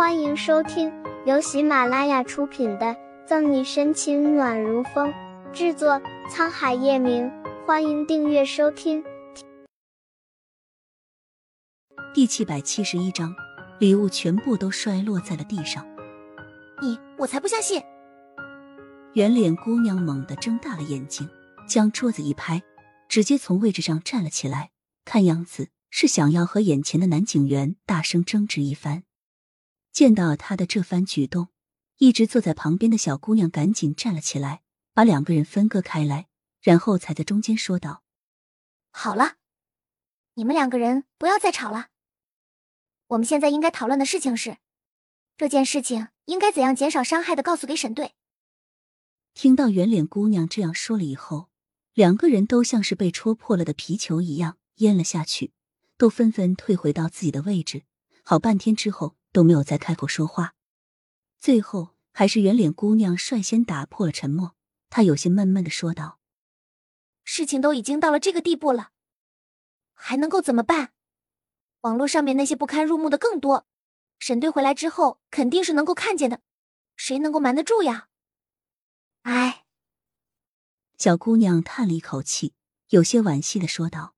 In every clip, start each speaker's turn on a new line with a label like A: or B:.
A: 欢迎收听由喜马拉雅出品的《赠你深情暖如风》，制作沧海夜明。欢迎订阅收听。
B: 第七百七十一章，礼物全部都摔落在了地上。
C: 你，我才不相信！
B: 圆脸姑娘猛地睁大了眼睛，将桌子一拍，直接从位置上站了起来，看样子是想要和眼前的男警员大声争执一番。见到他的这番举动，一直坐在旁边的小姑娘赶紧站了起来，把两个人分割开来，然后才在中间说道：“
C: 好了，你们两个人不要再吵了。我们现在应该讨论的事情是，这件事情应该怎样减少伤害的，告诉给沈队。”
B: 听到圆脸姑娘这样说了以后，两个人都像是被戳破了的皮球一样咽了下去，都纷纷退回到自己的位置。好半天之后。都没有再开口说话，最后还是圆脸姑娘率先打破了沉默。她有些闷闷的说道：“
C: 事情都已经到了这个地步了，还能够怎么办？网络上面那些不堪入目的更多，沈队回来之后肯定是能够看见的，谁能够瞒得住呀？”哎，
B: 小姑娘叹了一口气，有些惋惜的说道：“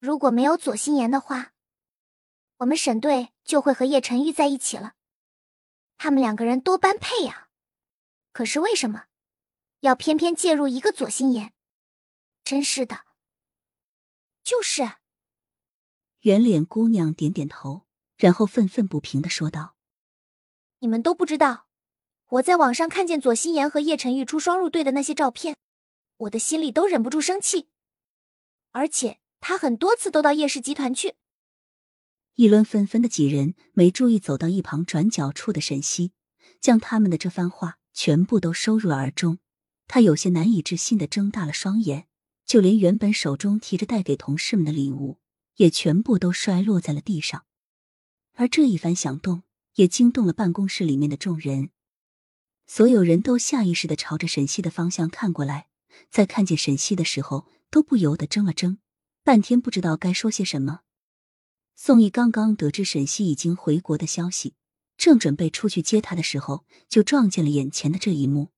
C: 如果没有左心言的话。”我们沈队就会和叶晨玉在一起了，他们两个人多般配呀。可是为什么要偏偏介入一个左心言？真是的，就是。
B: 圆脸姑娘点点头，然后愤愤不平的说道：“
C: 你们都不知道，我在网上看见左心言和叶晨玉出双入对的那些照片，我的心里都忍不住生气。而且他很多次都到叶氏集团去。”
B: 议论纷纷的几人没注意走到一旁转角处的沈西，将他们的这番话全部都收入耳中。他有些难以置信的睁大了双眼，就连原本手中提着带给同事们的礼物，也全部都摔落在了地上。而这一番响动也惊动了办公室里面的众人，所有人都下意识的朝着沈西的方向看过来，在看见沈西的时候，都不由得怔了怔，半天不知道该说些什么。宋毅刚刚得知沈西已经回国的消息，正准备出去接他的时候，就撞见了眼前的这一幕。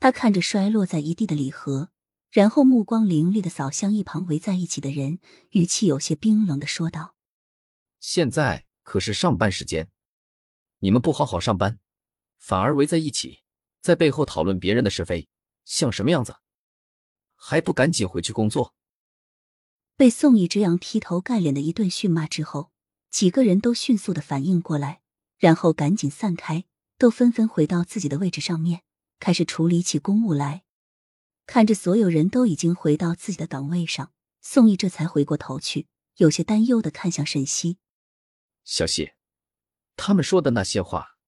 B: 他看着摔落在一地的礼盒，然后目光凌厉的扫向一旁围在一起的人，语气有些冰冷的说道：“
D: 现在可是上班时间，你们不好好上班，反而围在一起，在背后讨论别人的是非，像什么样子？还不赶紧回去工作！”
B: 被宋毅这样劈头盖脸的一顿训骂之后，几个人都迅速的反应过来，然后赶紧散开，都纷纷回到自己的位置上面，开始处理起公务来。看着所有人都已经回到自己的岗位上，宋毅这才回过头去，有些担忧的看向沈西：“
D: 小西，他们说的那些话，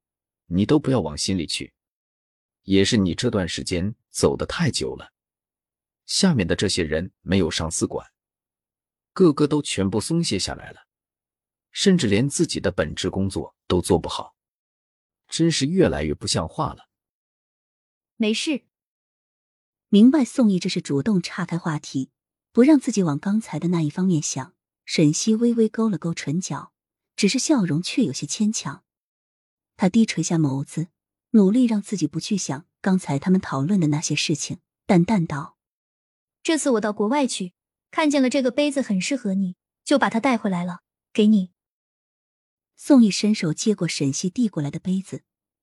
D: 你都不要往心里去。也是你这段时间走得太久了，下面的这些人没有上司管。”个个都全部松懈下来了，甚至连自己的本职工作都做不好，真是越来越不像话了。
C: 没事，
B: 明白宋毅这是主动岔开话题，不让自己往刚才的那一方面想。沈西微微勾了勾唇角，只是笑容却有些牵强。他低垂下眸子，努力让自己不去想刚才他们讨论的那些事情，淡淡道：“
E: 这次我到国外去。”看见了这个杯子很适合你，就把它带回来了，给你。
B: 宋毅伸手接过沈西递过来的杯子，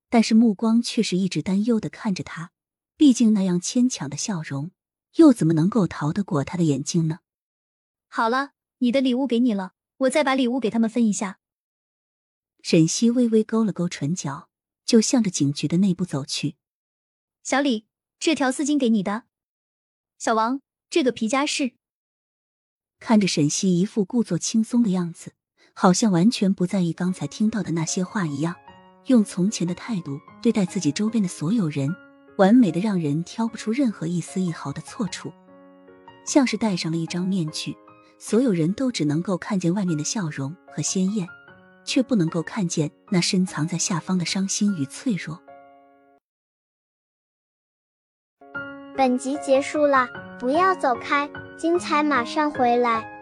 B: 但是目光却是一直担忧的看着他。毕竟那样牵强的笑容，又怎么能够逃得过他的眼睛呢？
E: 好了，你的礼物给你了，我再把礼物给他们分一下。
B: 沈西微微勾了勾唇角，就向着警局的内部走去。
E: 小李，这条丝巾给你的。小王，这个皮夹是。
B: 看着沈西一副故作轻松的样子，好像完全不在意刚才听到的那些话一样，用从前的态度对待自己周边的所有人，完美的让人挑不出任何一丝一毫的错处，像是戴上了一张面具，所有人都只能够看见外面的笑容和鲜艳，却不能够看见那深藏在下方的伤心与脆弱。
A: 本集结束了，不要走开。精彩马上回来。